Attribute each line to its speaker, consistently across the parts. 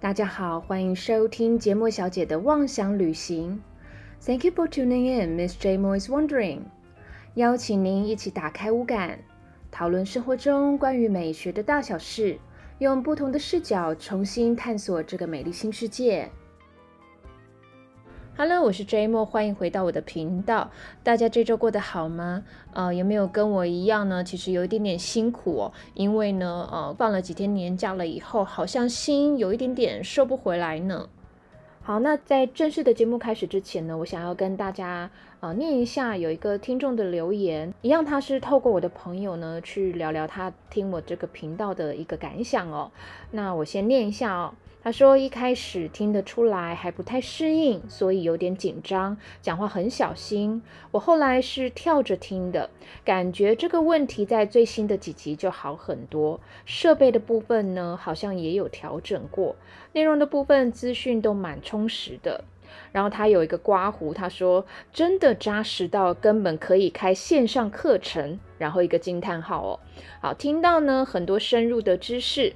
Speaker 1: 大家好，欢迎收听节目小姐的妄想旅行。Thank you for tuning in, Miss J Mo is Wandering。邀请您一起打开五感，讨论生活中关于美学的大小事，用不同的视角重新探索这个美丽新世界。Hello，我是 J Mo，欢迎回到我的频道。大家这周过得好吗？呃，有没有跟我一样呢？其实有一点点辛苦哦，因为呢，呃，放了几天年假了以后，好像心有一点点收不回来呢。好，那在正式的节目开始之前呢，我想要跟大家呃念一下有一个听众的留言，一样他是透过我的朋友呢去聊聊他听我这个频道的一个感想哦。那我先念一下哦。他说一开始听得出来还不太适应，所以有点紧张，讲话很小心。我后来是跳着听的，感觉这个问题在最新的几集就好很多。设备的部分呢，好像也有调整过，内容的部分资讯都蛮充实的。然后他有一个刮胡，他说真的扎实到根本可以开线上课程，然后一个惊叹号哦。好，听到呢很多深入的知识。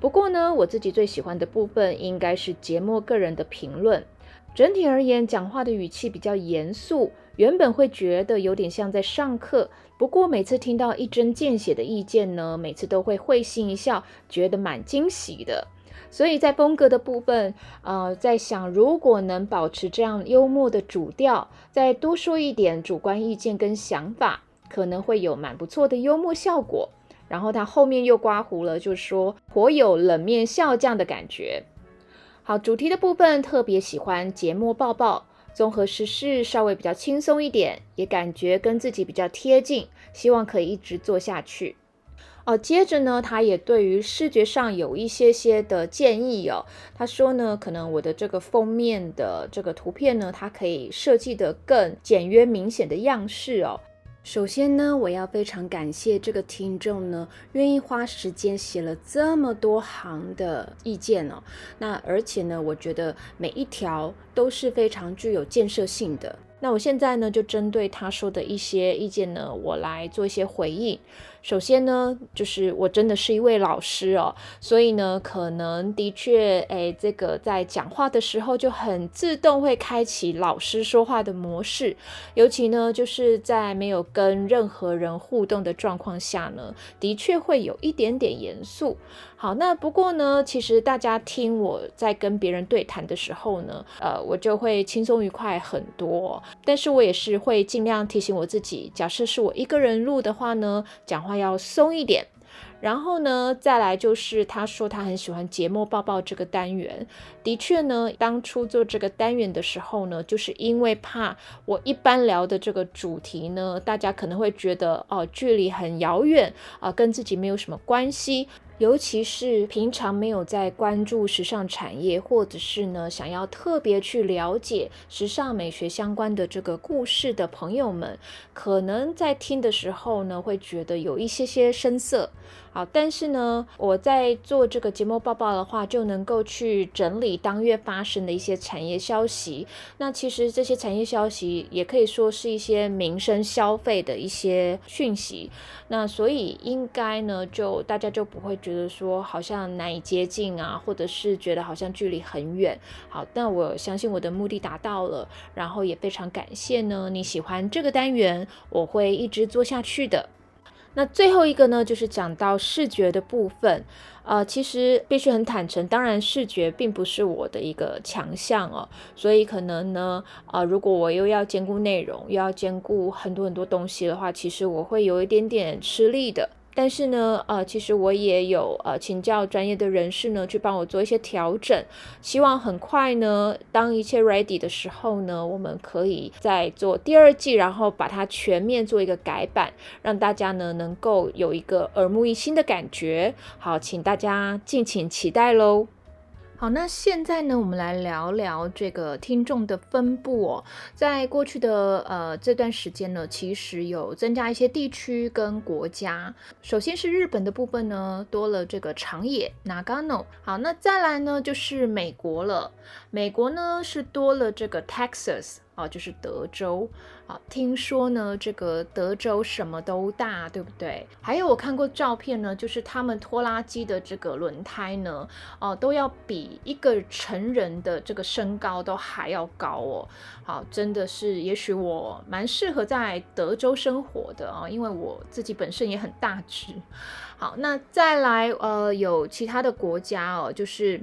Speaker 1: 不过呢，我自己最喜欢的部分应该是节目个人的评论。整体而言，讲话的语气比较严肃，原本会觉得有点像在上课。不过每次听到一针见血的意见呢，每次都会会心一笑，觉得蛮惊喜的。所以在风格的部分，呃，在想如果能保持这样幽默的主调，再多说一点主观意见跟想法，可能会有蛮不错的幽默效果。然后他后面又刮胡了，就说颇有冷面笑匠的感觉。好，主题的部分特别喜欢节目抱抱，综合时事稍微比较轻松一点，也感觉跟自己比较贴近，希望可以一直做下去。哦，接着呢，他也对于视觉上有一些些的建议哦。他说呢，可能我的这个封面的这个图片呢，它可以设计的更简约明显的样式哦。首先呢，我要非常感谢这个听众呢，愿意花时间写了这么多行的意见哦。那而且呢，我觉得每一条都是非常具有建设性的。那我现在呢，就针对他说的一些意见呢，我来做一些回应。首先呢，就是我真的是一位老师哦，所以呢，可能的确，哎，这个在讲话的时候就很自动会开启老师说话的模式，尤其呢，就是在没有跟任何人互动的状况下呢，的确会有一点点严肃。好，那不过呢，其实大家听我在跟别人对谈的时候呢，呃，我就会轻松愉快很多。但是我也是会尽量提醒我自己，假设是我一个人录的话呢，讲话要松一点。然后呢，再来就是他说他很喜欢节目抱抱这个单元。的确呢，当初做这个单元的时候呢，就是因为怕我一般聊的这个主题呢，大家可能会觉得哦，距离很遥远啊，跟自己没有什么关系。尤其是平常没有在关注时尚产业，或者是呢想要特别去了解时尚美学相关的这个故事的朋友们，可能在听的时候呢会觉得有一些些生涩。好，但是呢，我在做这个节目报报的话，就能够去整理当月发生的一些产业消息。那其实这些产业消息也可以说是一些民生消费的一些讯息。那所以应该呢，就大家就不会觉得说好像难以接近啊，或者是觉得好像距离很远。好，那我相信我的目的达到了，然后也非常感谢呢，你喜欢这个单元，我会一直做下去的。那最后一个呢，就是讲到视觉的部分，呃，其实必须很坦诚，当然视觉并不是我的一个强项哦，所以可能呢，呃，如果我又要兼顾内容，又要兼顾很多很多东西的话，其实我会有一点点吃力的。但是呢，呃，其实我也有呃请教专业的人士呢，去帮我做一些调整。希望很快呢，当一切 ready 的时候呢，我们可以再做第二季，然后把它全面做一个改版，让大家呢能够有一个耳目一新的感觉。好，请大家敬请期待喽。好，那现在呢，我们来聊聊这个听众的分布哦。在过去的呃这段时间呢，其实有增加一些地区跟国家。首先是日本的部分呢，多了这个长野 Nagano。好，那再来呢就是美国了。美国呢是多了这个 Texas 啊，就是德州啊。听说呢，这个德州什么都大，对不对？还有我看过照片呢，就是他们拖拉机的这个轮胎呢，哦，都要比一个成人的这个身高都还要高哦。好，真的是，也许我蛮适合在德州生活的啊，因为我自己本身也很大只。好，那再来，呃，有其他的国家哦，就是。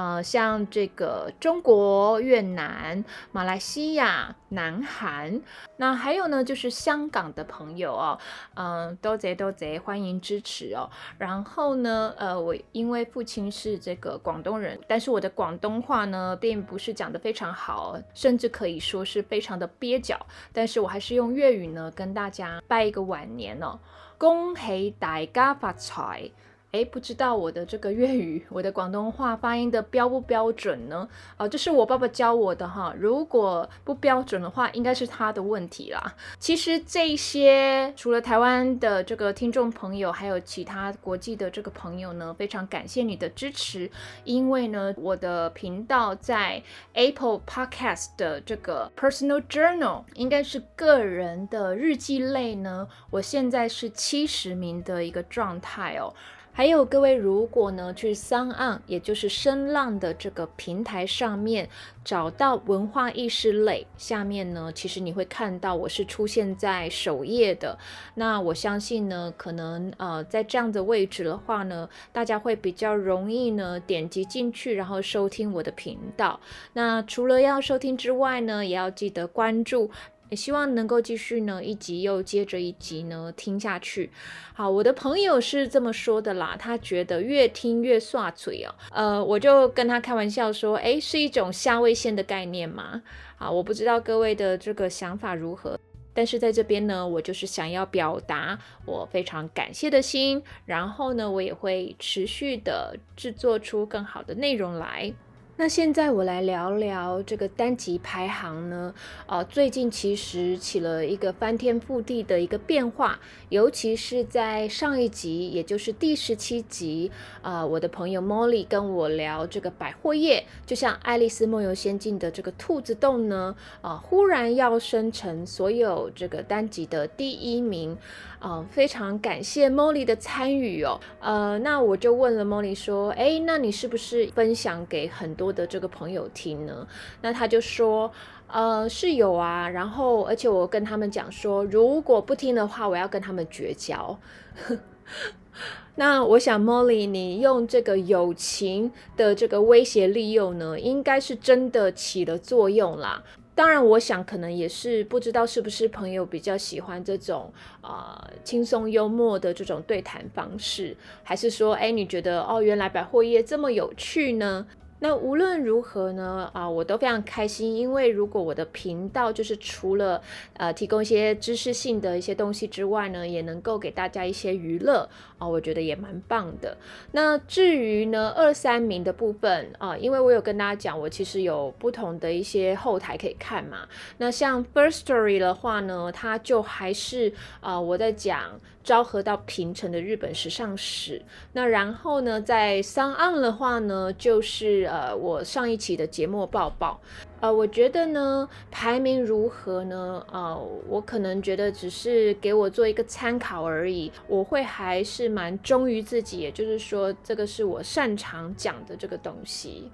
Speaker 1: 呃，像这个中国、越南、马来西亚、南韩，那还有呢，就是香港的朋友哦，嗯，多贼多贼，欢迎支持哦。然后呢，呃，我因为父亲是这个广东人，但是我的广东话呢，并不是讲得非常好，甚至可以说是非常的蹩脚，但是我还是用粤语呢，跟大家拜一个晚年哦，恭喜大家发财。哎，不知道我的这个粤语，我的广东话发音的标不标准呢？啊，这是我爸爸教我的哈。如果不标准的话，应该是他的问题啦。其实这些除了台湾的这个听众朋友，还有其他国际的这个朋友呢，非常感谢你的支持。因为呢，我的频道在 Apple Podcast 的这个 Personal Journal 应该是个人的日记类呢，我现在是七十名的一个状态哦。还有各位，如果呢去三岸，也就是声浪的这个平台上面找到文化意识类，下面呢，其实你会看到我是出现在首页的。那我相信呢，可能呃在这样的位置的话呢，大家会比较容易呢点击进去，然后收听我的频道。那除了要收听之外呢，也要记得关注。也希望能够继续呢，一集又接着一集呢听下去。好，我的朋友是这么说的啦，他觉得越听越刷嘴哦。呃，我就跟他开玩笑说，诶，是一种下位线的概念吗？啊，我不知道各位的这个想法如何，但是在这边呢，我就是想要表达我非常感谢的心，然后呢，我也会持续的制作出更好的内容来。那现在我来聊聊这个单集排行呢，呃，最近其实起了一个翻天覆地的一个变化，尤其是在上一集，也就是第十七集，啊，我的朋友 Molly 跟我聊这个百货业，就像《爱丽丝梦游仙境》的这个兔子洞呢，啊，忽然要生成所有这个单集的第一名。啊，非常感谢 Molly 的参与哦。呃，那我就问了 Molly 说，哎，那你是不是分享给很多的这个朋友听呢？那他就说，呃，是有啊。然后，而且我跟他们讲说，如果不听的话，我要跟他们绝交。那我想，Molly，你用这个友情的这个威胁利诱呢，应该是真的起了作用啦。当然，我想可能也是不知道是不是朋友比较喜欢这种呃轻松幽默的这种对谈方式，还是说，哎，你觉得哦，原来百货业这么有趣呢？那无论如何呢，啊，我都非常开心，因为如果我的频道就是除了呃提供一些知识性的一些东西之外呢，也能够给大家一些娱乐啊，我觉得也蛮棒的。那至于呢二三名的部分啊，因为我有跟大家讲，我其实有不同的一些后台可以看嘛。那像 First Story 的话呢，它就还是啊我在讲。昭和到平成的日本时尚史，那然后呢，在上岸的话呢，就是呃我上一期的节目报报，呃，我觉得呢排名如何呢？呃，我可能觉得只是给我做一个参考而已，我会还是蛮忠于自己，也就是说，这个是我擅长讲的这个东西。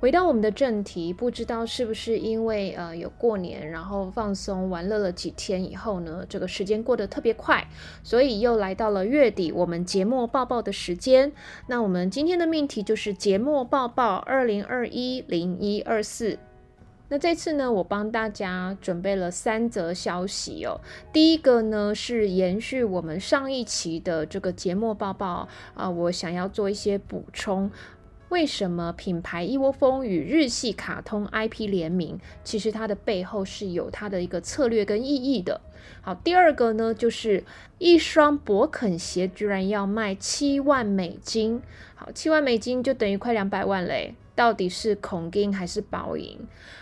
Speaker 1: 回到我们的正题，不知道是不是因为呃有过年，然后放松玩乐了几天以后呢，这个时间过得特别快，所以又来到了月底，我们节目报报的时间。那我们今天的命题就是节目报报二零二一零一二四。那这次呢，我帮大家准备了三则消息哦。第一个呢是延续我们上一期的这个节目报报啊，我想要做一些补充。为什么品牌一窝蜂与日系卡通 IP 联名？其实它的背后是有它的一个策略跟意义的。好，第二个呢，就是一双博肯鞋居然要卖七万美金。好，七万美金就等于快两百万嘞，到底是孔金还是宝银？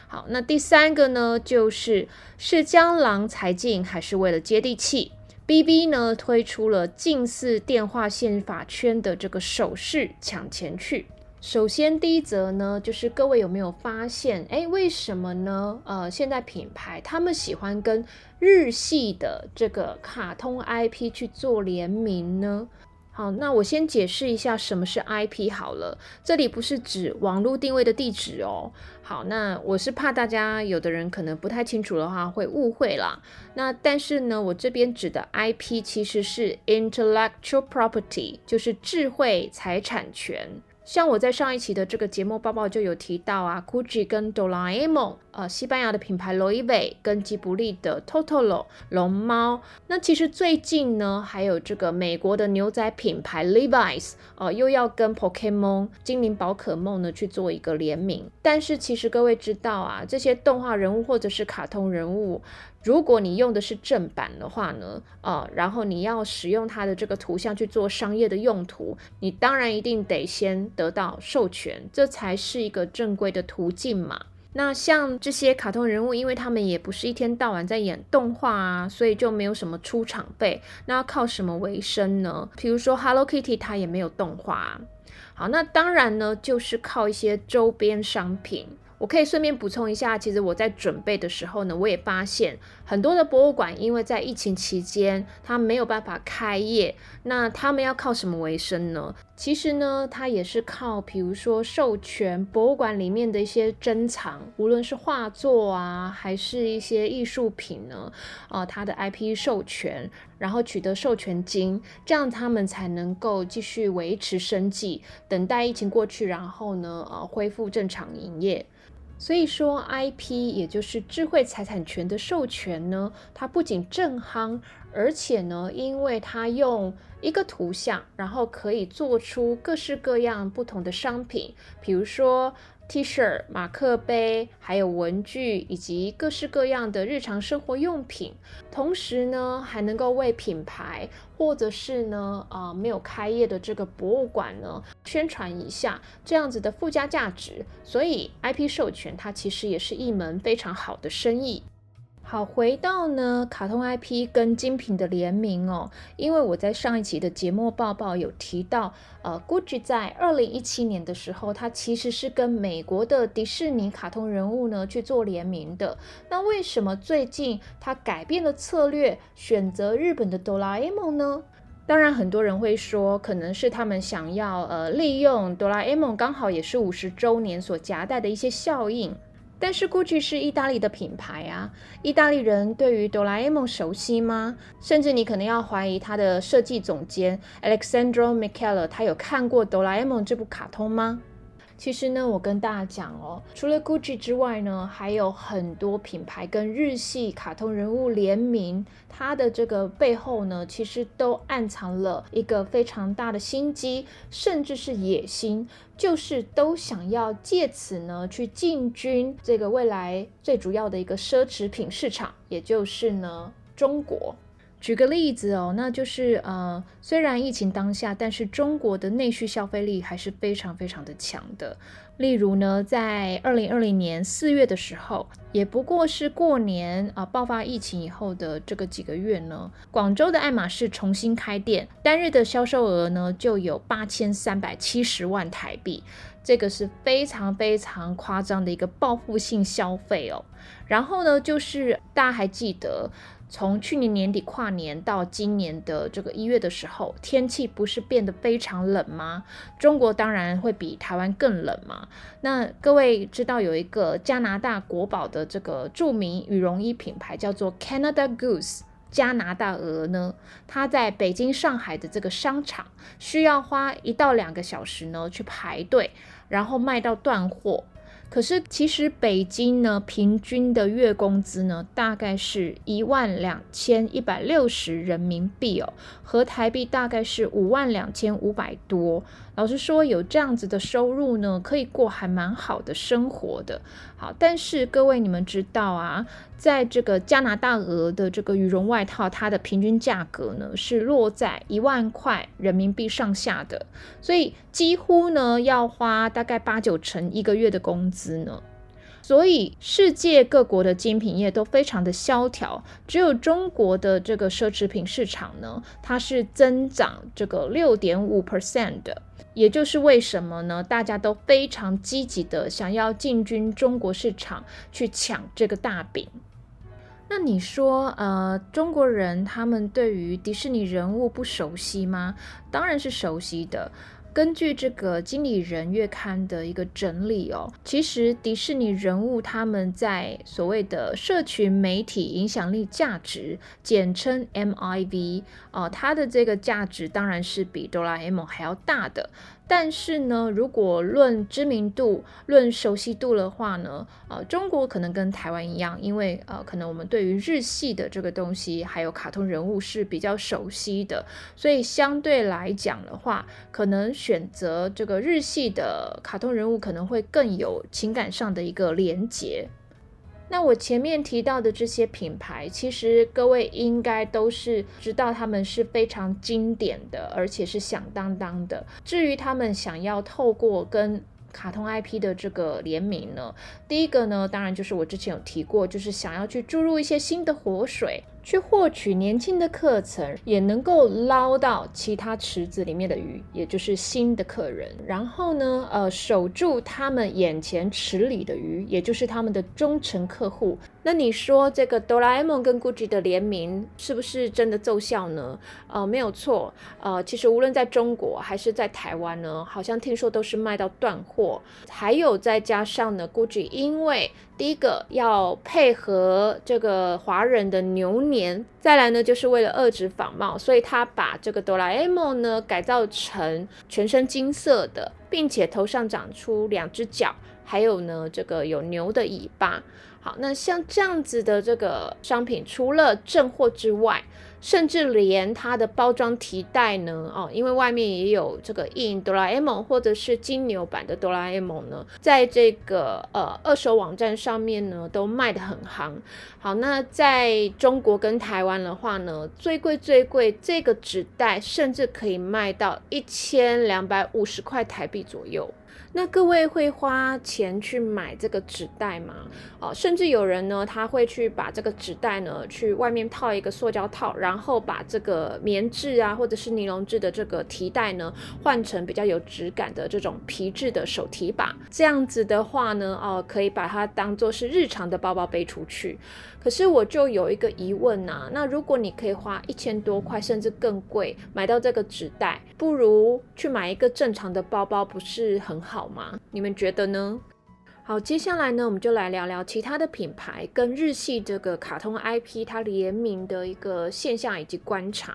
Speaker 1: 好，那第三个呢，就是是江郎才尽还是为了接地气？B B 呢推出了近似电话线法圈的这个手势抢钱去。首先，第一则呢，就是各位有没有发现，哎，为什么呢？呃，现在品牌他们喜欢跟日系的这个卡通 IP 去做联名呢？好，那我先解释一下什么是 IP 好了。这里不是指网络定位的地址哦。好，那我是怕大家有的人可能不太清楚的话会误会啦。那但是呢，我这边指的 IP 其实是 intellectual property，就是智慧财产权。像我在上一期的这个节目报报就有提到啊，Gucci 跟哆啦 A 梦，呃，西班牙的品牌 Loewe 跟吉卜力的 Totoro 龙猫。那其实最近呢，还有这个美国的牛仔品牌 Levi's，呃，又要跟 Pokemon 精灵宝可梦呢去做一个联名。但是其实各位知道啊，这些动画人物或者是卡通人物。如果你用的是正版的话呢，呃，然后你要使用它的这个图像去做商业的用途，你当然一定得先得到授权，这才是一个正规的途径嘛。那像这些卡通人物，因为他们也不是一天到晚在演动画啊，所以就没有什么出场费，那要靠什么为生呢？比如说 Hello Kitty，它也没有动画。好，那当然呢，就是靠一些周边商品。我可以顺便补充一下，其实我在准备的时候呢，我也发现很多的博物馆，因为在疫情期间，它没有办法开业，那他们要靠什么为生呢？其实呢，它也是靠，比如说授权博物馆里面的一些珍藏，无论是画作啊，还是一些艺术品呢，呃，它的 IP 授权，然后取得授权金，这样他们才能够继续维持生计，等待疫情过去，然后呢，呃，恢复正常营业。所以说，IP 也就是智慧财产权的授权呢，它不仅正夯，而且呢，因为它用一个图像，然后可以做出各式各样不同的商品，比如说。T 恤、马克杯，还有文具，以及各式各样的日常生活用品。同时呢，还能够为品牌，或者是呢，啊，没有开业的这个博物馆呢，宣传一下这样子的附加价值。所以，IP 授权它其实也是一门非常好的生意。好，回到呢，卡通 IP 跟精品的联名哦，因为我在上一期的节目报报有提到，呃，Gucci 在二零一七年的时候，它其实是跟美国的迪士尼卡通人物呢去做联名的。那为什么最近它改变了策略，选择日本的哆啦 A 梦呢？当然，很多人会说，可能是他们想要呃利用哆啦 A 梦刚好也是五十周年所夹带的一些效应。但是 Gucci 是意大利的品牌啊，意大利人对于哆啦 A 梦熟悉吗？甚至你可能要怀疑他的设计总监 Alexandro Michele，他有看过哆啦 A 梦这部卡通吗？其实呢，我跟大家讲哦，除了 Gucci 之外呢，还有很多品牌跟日系卡通人物联名，它的这个背后呢，其实都暗藏了一个非常大的心机，甚至是野心，就是都想要借此呢去进军这个未来最主要的一个奢侈品市场，也就是呢中国。举个例子哦，那就是呃，虽然疫情当下，但是中国的内需消费力还是非常非常的强的。例如呢，在二零二零年四月的时候，也不过是过年啊爆发疫情以后的这个几个月呢，广州的爱马仕重新开店，单日的销售额呢就有八千三百七十万台币，这个是非常非常夸张的一个报复性消费哦。然后呢，就是大家还记得。从去年年底跨年到今年的这个一月的时候，天气不是变得非常冷吗？中国当然会比台湾更冷嘛。那各位知道有一个加拿大国宝的这个著名羽绒衣品牌叫做 Canada Goose 加拿大鹅呢？它在北京、上海的这个商场需要花一到两个小时呢去排队，然后卖到断货。可是，其实北京呢，平均的月工资呢，大概是一万两千一百六十人民币哦，和台币大概是五万两千五百多。老实说，有这样子的收入呢，可以过还蛮好的生活的。好，但是各位你们知道啊，在这个加拿大鹅的这个羽绒外套，它的平均价格呢是落在一万块人民币上下的，所以几乎呢要花大概八九成一个月的工资呢。所以世界各国的精品业都非常的萧条，只有中国的这个奢侈品市场呢，它是增长这个六点五 percent 的，也就是为什么呢？大家都非常积极的想要进军中国市场去抢这个大饼。那你说，呃，中国人他们对于迪士尼人物不熟悉吗？当然是熟悉的。根据这个《经理人月刊》的一个整理哦，其实迪士尼人物他们在所谓的社群媒体影响力价值，简称 MIV 哦，它的这个价值当然是比哆啦 A 梦还要大的。但是呢，如果论知名度、论熟悉度的话呢，呃，中国可能跟台湾一样，因为呃，可能我们对于日系的这个东西，还有卡通人物是比较熟悉的，所以相对来讲的话，可能选择这个日系的卡通人物可能会更有情感上的一个连结。那我前面提到的这些品牌，其实各位应该都是知道，他们是非常经典的，而且是响当当的。至于他们想要透过跟卡通 IP 的这个联名呢，第一个呢，当然就是我之前有提过，就是想要去注入一些新的活水。去获取年轻的课程，也能够捞到其他池子里面的鱼，也就是新的客人。然后呢，呃，守住他们眼前池里的鱼，也就是他们的忠诚客户。那你说这个哆啦 A 梦跟 GUCCI 的联名是不是真的奏效呢？呃，没有错。呃，其实无论在中国还是在台湾呢，好像听说都是卖到断货。还有再加上呢，GUCCI 因为第一个要配合这个华人的牛年，再来呢就是为了遏制仿冒，所以他把这个哆啦 A 梦呢改造成全身金色的，并且头上长出两只脚，还有呢这个有牛的尾巴。好，那像这样子的这个商品，除了正货之外，甚至连它的包装提袋呢，哦，因为外面也有这个印哆啦 A 梦或者是金牛版的哆啦 A 梦呢，在这个呃二手网站上面呢都卖得很行。好，那在中国跟台湾的话呢，最贵最贵这个纸袋甚至可以卖到一千两百五十块台币左右。那各位会花钱去买这个纸袋吗？哦，甚至有人呢，他会去把这个纸袋呢，去外面套一个塑胶套，然后把这个棉质啊，或者是尼龙质的这个提袋呢，换成比较有质感的这种皮质的手提把。这样子的话呢，哦，可以把它当做是日常的包包背出去。可是我就有一个疑问呐，那如果你可以花一千多块，甚至更贵买到这个纸袋，不如去买一个正常的包包，不是很好吗？你们觉得呢？好，接下来呢，我们就来聊聊其他的品牌跟日系这个卡通 IP 它联名的一个现象以及观察。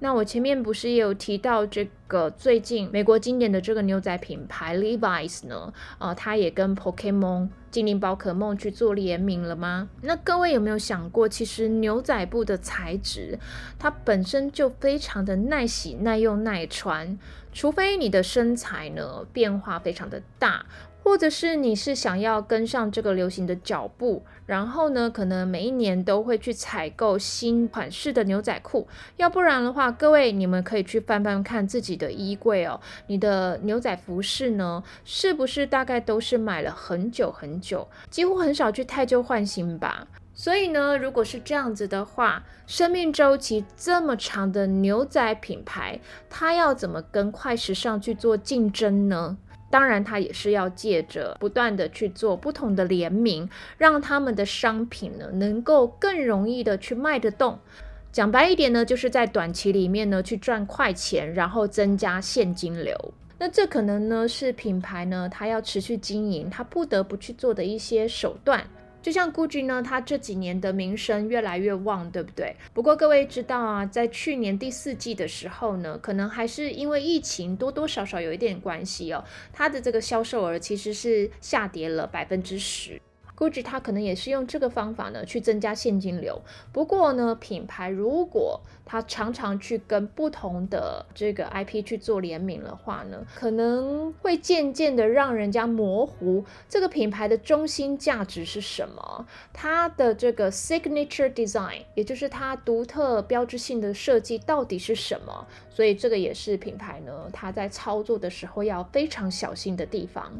Speaker 1: 那我前面不是也有提到这个最近美国经典的这个牛仔品牌 Levi's 呢？呃，它也跟 Pokemon 精灵宝可梦去做联名了吗？那各位有没有想过，其实牛仔布的材质它本身就非常的耐洗、耐用、耐穿，除非你的身材呢变化非常的大。或者是你是想要跟上这个流行的脚步，然后呢，可能每一年都会去采购新款式的牛仔裤，要不然的话，各位你们可以去翻翻看自己的衣柜哦，你的牛仔服饰呢，是不是大概都是买了很久很久，几乎很少去太旧换新吧？所以呢，如果是这样子的话，生命周期这么长的牛仔品牌，它要怎么跟快时尚去做竞争呢？当然，他也是要借着不断的去做不同的联名，让他们的商品呢能够更容易的去卖得动。讲白一点呢，就是在短期里面呢去赚快钱，然后增加现金流。那这可能呢是品牌呢它要持续经营，它不得不去做的一些手段。就像 GUCCI 呢，它这几年的名声越来越旺，对不对？不过各位知道啊，在去年第四季的时候呢，可能还是因为疫情多多少少有一点关系哦，它的这个销售额其实是下跌了百分之十。估计它可能也是用这个方法呢去增加现金流。不过呢，品牌如果它常常去跟不同的这个 IP 去做联名的话呢，可能会渐渐的让人家模糊这个品牌的中心价值是什么，它的这个 signature design，也就是它独特标志性的设计到底是什么。所以这个也是品牌呢它在操作的时候要非常小心的地方。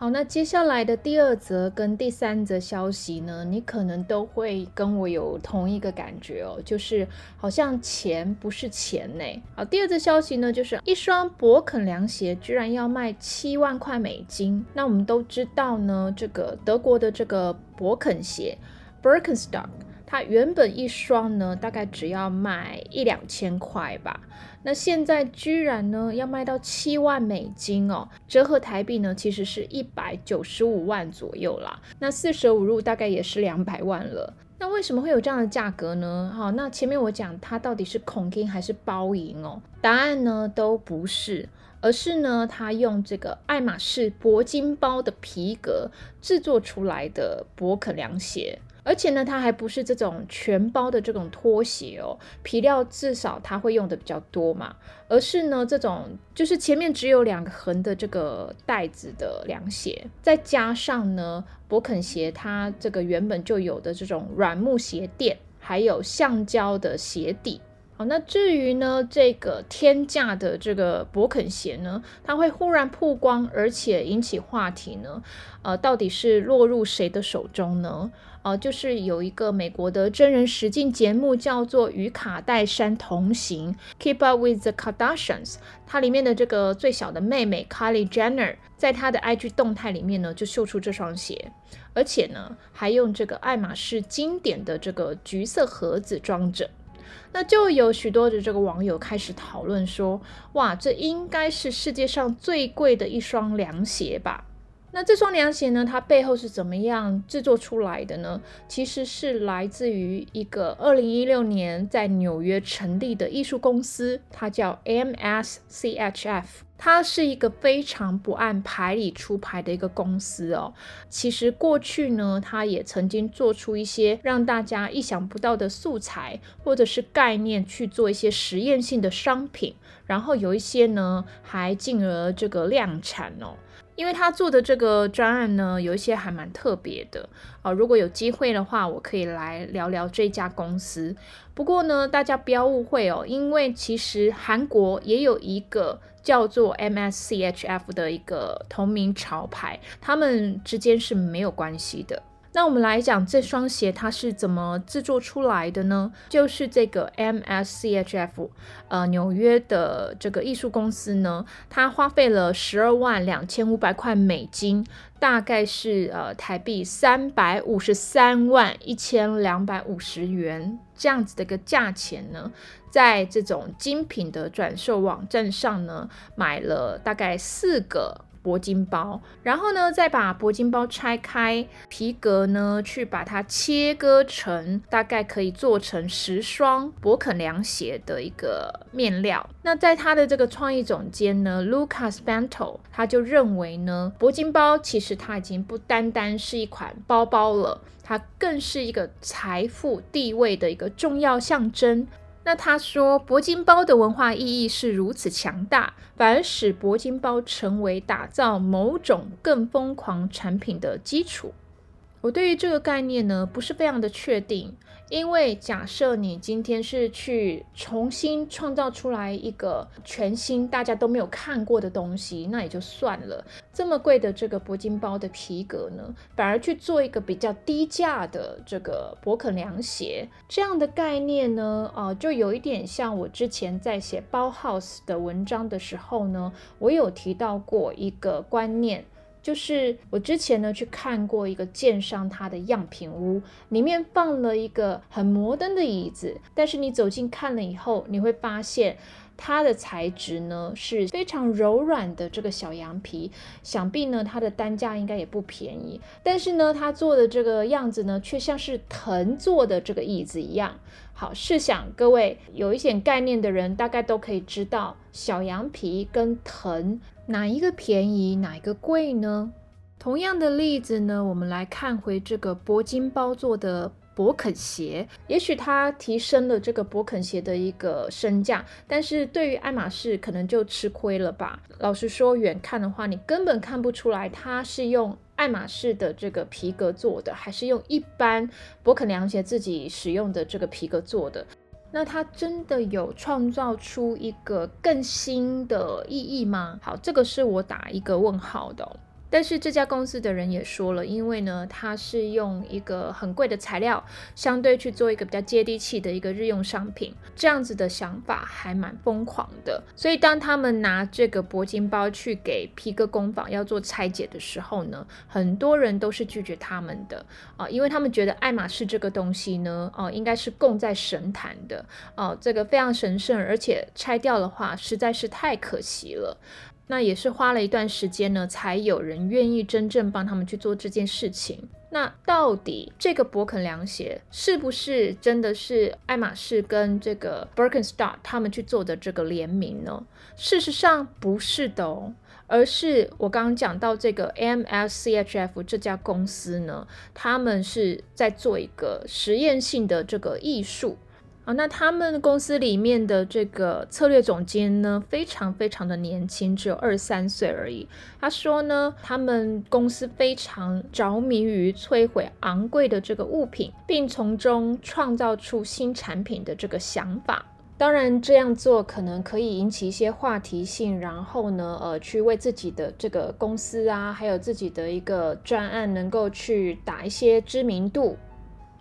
Speaker 1: 好，那接下来的第二则跟第三则消息呢，你可能都会跟我有同一个感觉哦，就是好像钱不是钱呢。好，第二则消息呢，就是一双勃肯凉鞋居然要卖七万块美金。那我们都知道呢，这个德国的这个勃肯鞋 Birkenstock，它原本一双呢大概只要卖一两千块吧。那现在居然呢要卖到七万美金哦，折合台币呢其实是一百九十五万左右啦。那四舍五入大概也是两百万了。那为什么会有这样的价格呢？好，那前面我讲它到底是孔金还是包银哦？答案呢都不是，而是呢它用这个爱马仕铂金包的皮革制作出来的博肯凉鞋。而且呢，它还不是这种全包的这种拖鞋哦，皮料至少它会用的比较多嘛，而是呢这种就是前面只有两个横的这个带子的凉鞋，再加上呢勃肯鞋它这个原本就有的这种软木鞋垫，还有橡胶的鞋底。那至于呢这个天价的这个勃肯鞋呢，它会忽然曝光，而且引起话题呢，呃，到底是落入谁的手中呢？呃，就是有一个美国的真人实境节目叫做《与卡戴珊同行》（Keep Up with the Kardashians），它里面的这个最小的妹妹 Kylie Jenner，在她的 IG 动态里面呢，就秀出这双鞋，而且呢，还用这个爱马仕经典的这个橘色盒子装着。那就有许多的这个网友开始讨论说：“哇，这应该是世界上最贵的一双凉鞋吧？”那这双凉鞋呢？它背后是怎么样制作出来的呢？其实是来自于一个二零一六年在纽约成立的艺术公司，它叫 MSCHF。它是一个非常不按牌理出牌的一个公司哦。其实过去呢，它也曾经做出一些让大家意想不到的素材或者是概念去做一些实验性的商品，然后有一些呢还进而这个量产哦。因为他做的这个专案呢，有一些还蛮特别的啊。如果有机会的话，我可以来聊聊这家公司。不过呢，大家不要误会哦，因为其实韩国也有一个叫做 MSCHF 的一个同名潮牌，他们之间是没有关系的。那我们来讲这双鞋它是怎么制作出来的呢？就是这个 MSCHF，呃，纽约的这个艺术公司呢，它花费了十二万两千五百块美金，大概是呃台币三百五十三万一千两百五十元这样子的一个价钱呢，在这种精品的转售网站上呢，买了大概四个。铂金包，然后呢，再把铂金包拆开，皮革呢，去把它切割成大概可以做成十双博肯凉鞋的一个面料。那在他的这个创意总监呢，Lucas Bento，他就认为呢，铂金包其实它已经不单单是一款包包了，它更是一个财富地位的一个重要象征。那他说，铂金包的文化意义是如此强大，反而使铂金包成为打造某种更疯狂产品的基础。我对于这个概念呢，不是非常的确定。因为假设你今天是去重新创造出来一个全新大家都没有看过的东西，那也就算了。这么贵的这个铂金包的皮革呢，反而去做一个比较低价的这个勃肯凉鞋，这样的概念呢，啊，就有一点像我之前在写包 house 的文章的时候呢，我有提到过一个观念。就是我之前呢去看过一个建商他的样品屋，里面放了一个很摩登的椅子，但是你走近看了以后，你会发现它的材质呢是非常柔软的这个小羊皮，想必呢它的单价应该也不便宜，但是呢它做的这个样子呢却像是藤做的这个椅子一样。好，试想各位有一点概念的人，大概都可以知道小羊皮跟藤。哪一个便宜，哪一个贵呢？同样的例子呢，我们来看回这个铂金包做的勃肯鞋，也许它提升了这个勃肯鞋的一个身价，但是对于爱马仕可能就吃亏了吧。老实说，远看的话，你根本看不出来它是用爱马仕的这个皮革做的，还是用一般勃肯凉鞋自己使用的这个皮革做的。那它真的有创造出一个更新的意义吗？好，这个是我打一个问号的。但是这家公司的人也说了，因为呢，它是用一个很贵的材料，相对去做一个比较接地气的一个日用商品，这样子的想法还蛮疯狂的。所以当他们拿这个铂金包去给皮革工坊要做拆解的时候呢，很多人都是拒绝他们的啊，因为他们觉得爱马仕这个东西呢，哦，应该是供在神坛的，哦，这个非常神圣，而且拆掉的话实在是太可惜了。那也是花了一段时间呢，才有人愿意真正帮他们去做这件事情。那到底这个勃肯凉鞋是不是真的是爱马仕跟这个 Birkenstock 他们去做的这个联名呢？事实上不是的哦，而是我刚刚讲到这个 MLCHF 这家公司呢，他们是在做一个实验性的这个艺术。啊那他们公司里面的这个策略总监呢，非常非常的年轻，只有二三岁而已。他说呢，他们公司非常着迷于摧毁昂贵的这个物品，并从中创造出新产品的这个想法。当然，这样做可能可以引起一些话题性，然后呢，呃，去为自己的这个公司啊，还有自己的一个专案，能够去打一些知名度。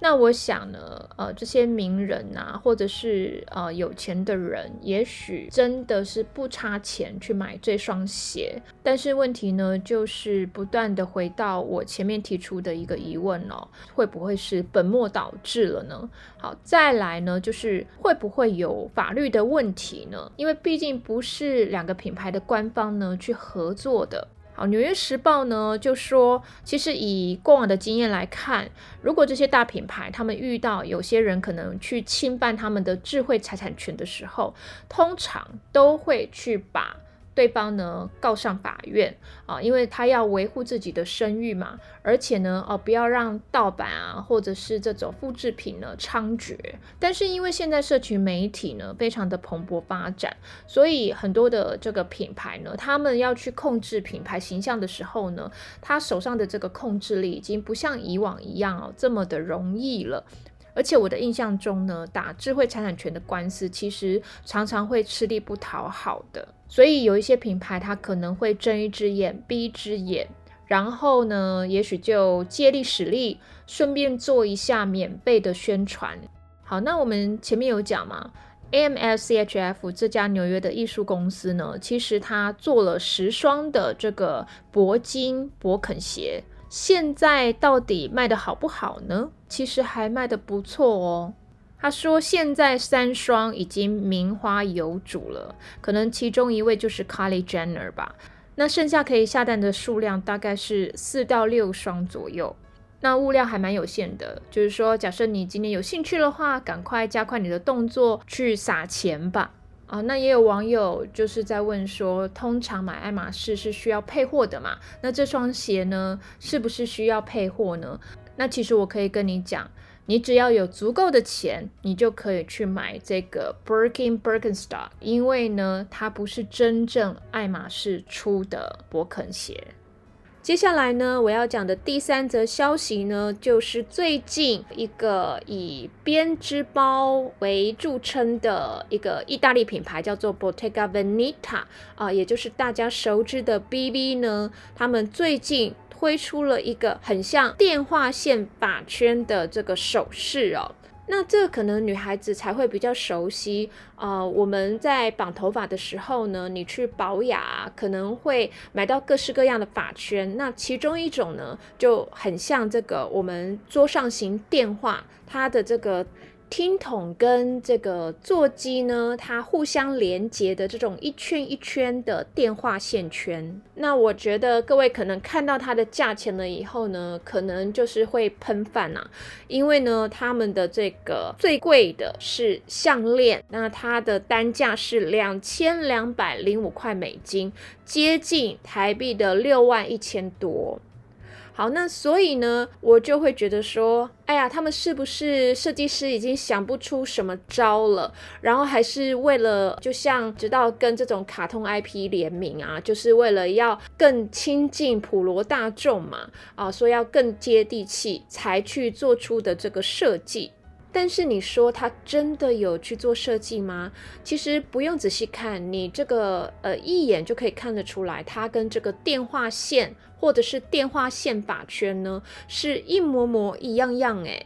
Speaker 1: 那我想呢，呃，这些名人啊，或者是呃有钱的人，也许真的是不差钱去买这双鞋。但是问题呢，就是不断的回到我前面提出的一个疑问哦，会不会是本末倒置了呢？好，再来呢，就是会不会有法律的问题呢？因为毕竟不是两个品牌的官方呢去合作的。好，《纽约时报》呢就说，其实以过往的经验来看，如果这些大品牌他们遇到有些人可能去侵犯他们的智慧财产权的时候，通常都会去把。对方呢告上法院啊，因为他要维护自己的声誉嘛，而且呢，哦，不要让盗版啊或者是这种复制品呢猖獗。但是因为现在社群媒体呢非常的蓬勃发展，所以很多的这个品牌呢，他们要去控制品牌形象的时候呢，他手上的这个控制力已经不像以往一样哦这么的容易了。而且我的印象中呢，打智慧财产权的官司其实常常会吃力不讨好的，所以有一些品牌它可能会睁一只眼闭一只眼，然后呢，也许就借力使力，顺便做一下免费的宣传。好，那我们前面有讲嘛，AMLCHF 这家纽约的艺术公司呢，其实它做了十双的这个铂金勃肯鞋。现在到底卖的好不好呢？其实还卖的不错哦。他说现在三双已经名花有主了，可能其中一位就是 Kylie Jenner 吧。那剩下可以下单的数量大概是四到六双左右。那物料还蛮有限的，就是说，假设你今天有兴趣的话，赶快加快你的动作去撒钱吧。啊，那也有网友就是在问说，通常买爱马仕是需要配货的嘛？那这双鞋呢，是不是需要配货呢？那其实我可以跟你讲，你只要有足够的钱，你就可以去买这个 Birkin Birkenstock，因为呢，它不是真正爱马仕出的勃肯鞋。接下来呢，我要讲的第三则消息呢，就是最近一个以编织包为著称的一个意大利品牌，叫做 Bottega Veneta 啊，也就是大家熟知的 BV 呢，他们最近推出了一个很像电话线发圈的这个首饰哦。那这可能女孩子才会比较熟悉啊。我们在绑头发的时候呢，你去保雅可能会买到各式各样的发圈。那其中一种呢，就很像这个我们桌上型电话，它的这个。听筒跟这个座机呢，它互相连接的这种一圈一圈的电话线圈，那我觉得各位可能看到它的价钱了以后呢，可能就是会喷饭呐，因为呢，他们的这个最贵的是项链，那它的单价是两千两百零五块美金，接近台币的六万一千多。好，那所以呢，我就会觉得说，哎呀，他们是不是设计师已经想不出什么招了？然后还是为了，就像直到跟这种卡通 IP 联名啊，就是为了要更亲近普罗大众嘛，啊，说要更接地气，才去做出的这个设计。但是你说他真的有去做设计吗？其实不用仔细看，你这个呃一眼就可以看得出来，它跟这个电话线或者是电话线法圈呢是一模模一样样诶。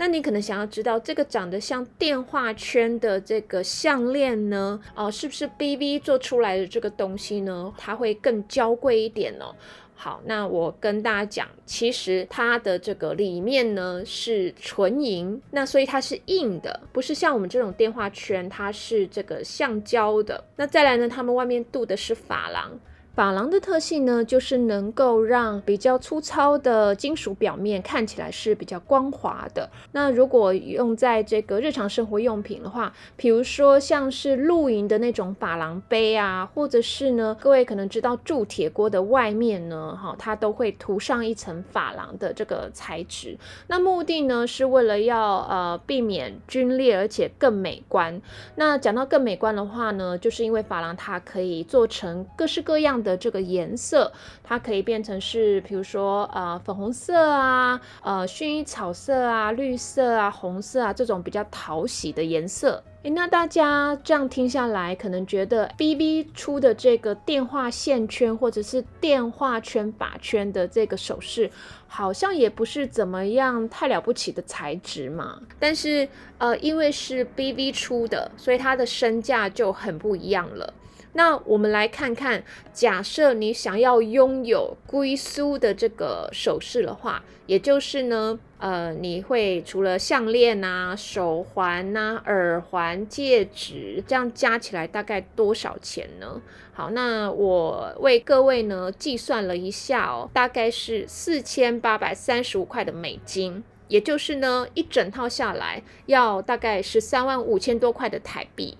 Speaker 1: 那你可能想要知道这个长得像电话圈的这个项链呢，哦，是不是 BV 做出来的这个东西呢？它会更娇贵一点哦。好，那我跟大家讲，其实它的这个里面呢是纯银，那所以它是硬的，不是像我们这种电话圈，它是这个橡胶的。那再来呢，他们外面镀的是珐琅。珐琅的特性呢，就是能够让比较粗糙的金属表面看起来是比较光滑的。那如果用在这个日常生活用品的话，比如说像是露营的那种珐琅杯啊，或者是呢，各位可能知道铸铁锅的外面呢，哈，它都会涂上一层珐琅的这个材质。那目的呢，是为了要呃避免皲裂，而且更美观。那讲到更美观的话呢，就是因为珐琅它可以做成各式各样的。的这个颜色，它可以变成是，比如说呃粉红色啊，呃薰衣草色啊，绿色啊，红色啊这种比较讨喜的颜色。诶，那大家这样听下来，可能觉得 B B 出的这个电话线圈或者是电话圈把圈的这个首饰，好像也不是怎么样太了不起的材质嘛。但是呃，因为是 B B 出的，所以它的身价就很不一样了。那我们来看看，假设你想要拥有龟苏的这个首饰的话，也就是呢，呃，你会除了项链呐、手环呐、耳环、戒指，这样加起来大概多少钱呢？好，那我为各位呢计算了一下哦，大概是四千八百三十五块的美金，也就是呢一整套下来要大概十三万五千多块的台币。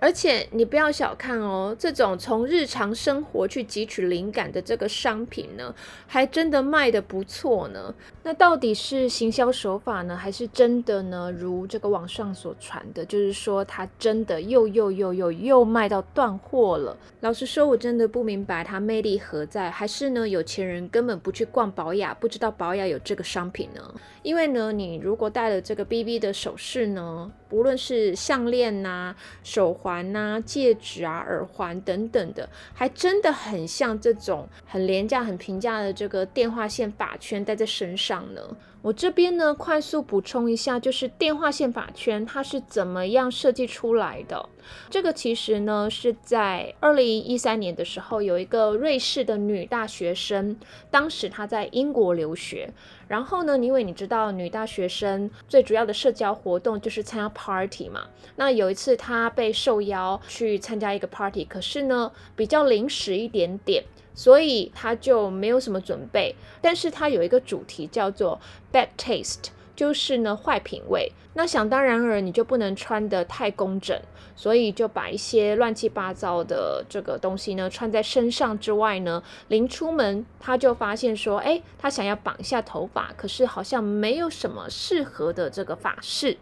Speaker 1: 而且你不要小看哦，这种从日常生活去汲取灵感的这个商品呢，还真的卖的不错呢。那到底是行销手法呢，还是真的呢？如这个网上所传的，就是说它真的又又又又又卖到断货了。老实说，我真的不明白它魅力何在，还是呢有钱人根本不去逛宝雅，不知道宝雅有这个商品呢？因为呢，你如果戴了这个 BB 的首饰呢，不论是项链呐、手环。环呐、戒指啊、耳环等等的，还真的很像这种很廉价、很平价的这个电话线发圈戴在身上呢。我这边呢，快速补充一下，就是电话线法圈它是怎么样设计出来的。这个其实呢，是在二零一三年的时候，有一个瑞士的女大学生，当时她在英国留学，然后呢，因为你知道女大学生最主要的社交活动就是参加 party 嘛，那有一次她被受邀去参加一个 party，可是呢，比较临时一点点。所以他就没有什么准备，但是他有一个主题叫做 bad taste，就是呢坏品味。那想当然尔，你就不能穿得太工整，所以就把一些乱七八糟的这个东西呢穿在身上之外呢，临出门他就发现说，哎，他想要绑一下头发，可是好像没有什么适合的这个发饰。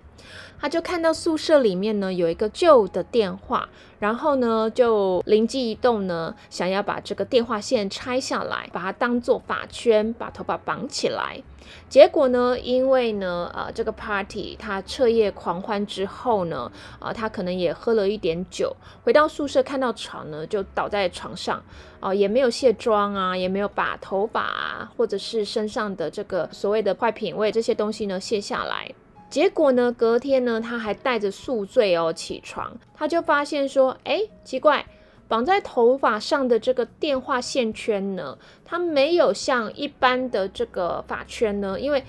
Speaker 1: 他就看到宿舍里面呢有一个旧的电话，然后呢就灵机一动呢，想要把这个电话线拆下来，把它当做发圈，把头发绑起来。结果呢，因为呢，呃，这个 party 他彻夜狂欢之后呢，啊，他可能也喝了一点酒，回到宿舍看到床呢，就倒在床上，哦，也没有卸妆啊，也没有把头发啊，或者是身上的这个所谓的坏品味这些东西呢卸下来。结果呢，隔天呢，他还带着宿醉哦起床，他就发现说，哎，奇怪，绑在头发上的这个电话线圈呢，它没有像一般的这个发圈呢，因为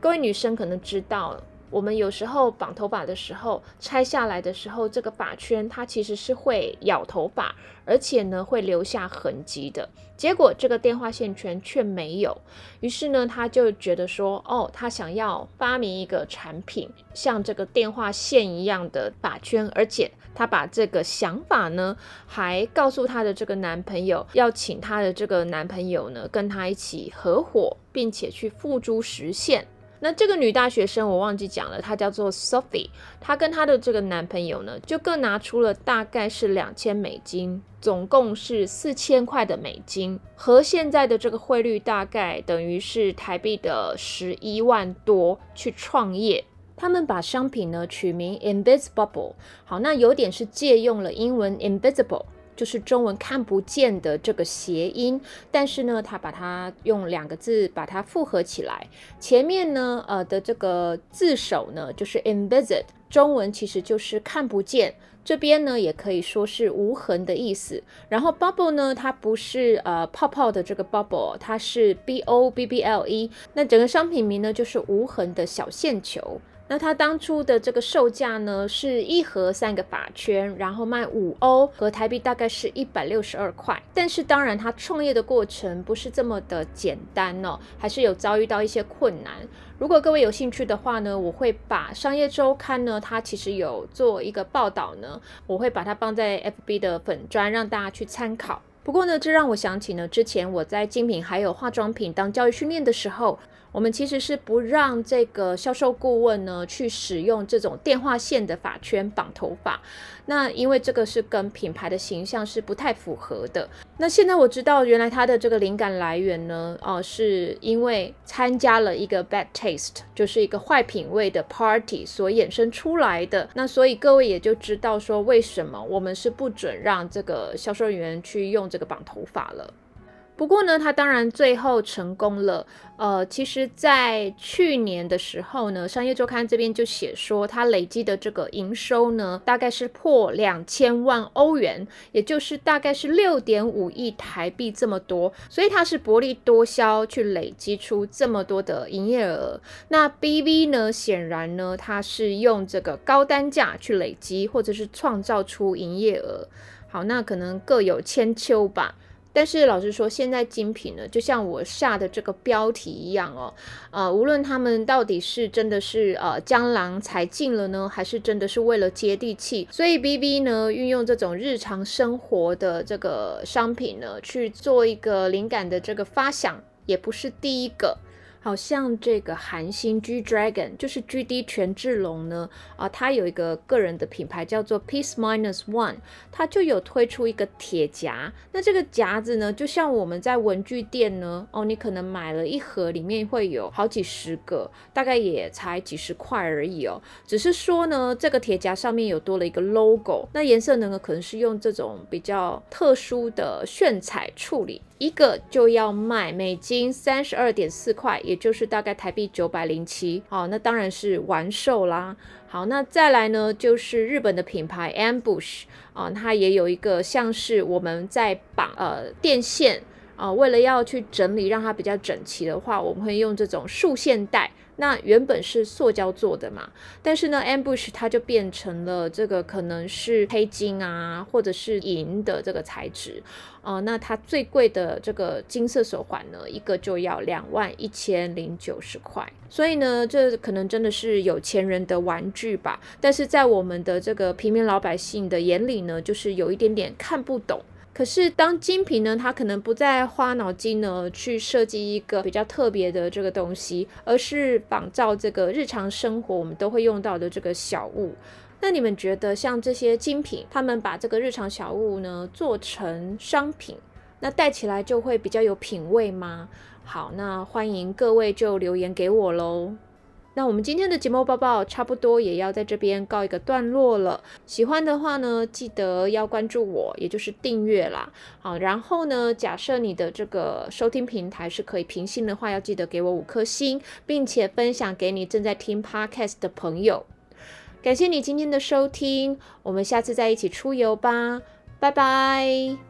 Speaker 1: 各位女生可能知道。我们有时候绑头发的时候，拆下来的时候，这个发圈它其实是会咬头发，而且呢会留下痕迹的。结果这个电话线圈却没有，于是呢他就觉得说，哦，他想要发明一个产品，像这个电话线一样的发圈，而且他把这个想法呢还告诉他的这个男朋友，要请他的这个男朋友呢跟他一起合伙，并且去付诸实现。那这个女大学生我忘记讲了，她叫做 Sophie，她跟她的这个男朋友呢，就各拿出了大概是两千美金，总共是四千块的美金，和现在的这个汇率大概等于是台币的十一万多去创业。他们把商品呢取名 Invisible，好，那有点是借用了英文 Invisible，就是中文看不见的这个谐音，但是呢，他把它用两个字把它复合起来，前面呢，呃的这个字首呢就是 Invisible，中文其实就是看不见。这边呢也可以说是无痕的意思，然后 bubble 呢，它不是呃泡泡的这个 bubble，它是 b o b b l e，那整个商品名呢就是无痕的小线球。那它当初的这个售价呢，是一盒三个法圈，然后卖五欧，和台币大概是一百六十二块。但是当然，它创业的过程不是这么的简单哦，还是有遭遇到一些困难。如果各位有兴趣的话呢，我会把商业周刊呢，它其实有做一个报道呢，我会把它放在 FB 的粉砖，让大家去参考。不过呢，这让我想起呢，之前我在精品还有化妆品当教育训练的时候。我们其实是不让这个销售顾问呢去使用这种电话线的发圈绑头发，那因为这个是跟品牌的形象是不太符合的。那现在我知道，原来他的这个灵感来源呢，哦，是因为参加了一个 bad taste，就是一个坏品味的 party 所衍生出来的。那所以各位也就知道说，为什么我们是不准让这个销售人员去用这个绑头发了。不过呢，他当然最后成功了。呃，其实，在去年的时候呢，商业周刊这边就写说，他累积的这个营收呢，大概是破两千万欧元，也就是大概是六点五亿台币这么多。所以他是薄利多销，去累积出这么多的营业额。那 BV 呢，显然呢，它是用这个高单价去累积，或者是创造出营业额。好，那可能各有千秋吧。但是老实说，现在精品呢，就像我下的这个标题一样哦，呃，无论他们到底是真的是呃江郎才尽了呢，还是真的是为了接地气，所以 B B 呢运用这种日常生活的这个商品呢去做一个灵感的这个发想，也不是第一个。好像这个韩星 G Dragon 就是 G D 权志龙呢，啊，他有一个个人的品牌叫做 Peace Minus One，他就有推出一个铁夹。那这个夹子呢，就像我们在文具店呢，哦，你可能买了一盒，里面会有好几十个，大概也才几十块而已哦。只是说呢，这个铁夹上面有多了一个 logo，那颜色呢，可能是用这种比较特殊的炫彩处理。一个就要卖美金三十二点四块，也就是大概台币九百零七。好，那当然是完售啦。好，那再来呢，就是日本的品牌 Ambush 啊，它也有一个像是我们在绑呃电线啊，为了要去整理让它比较整齐的话，我们会用这种束线带。那原本是塑胶做的嘛，但是呢，ambush 它就变成了这个可能是黑金啊，或者是银的这个材质，呃，那它最贵的这个金色手环呢，一个就要两万一千零九十块，所以呢，这可能真的是有钱人的玩具吧，但是在我们的这个平民老百姓的眼里呢，就是有一点点看不懂。可是，当精品呢，它可能不再花脑筋呢，去设计一个比较特别的这个东西，而是仿照这个日常生活我们都会用到的这个小物。那你们觉得，像这些精品，他们把这个日常小物呢做成商品，那戴起来就会比较有品味吗？好，那欢迎各位就留言给我喽。那我们今天的节目报报差不多也要在这边告一个段落了。喜欢的话呢，记得要关注我，也就是订阅啦。好，然后呢，假设你的这个收听平台是可以平行的话，要记得给我五颗星，并且分享给你正在听 podcast 的朋友。感谢你今天的收听，我们下次再一起出游吧，拜拜。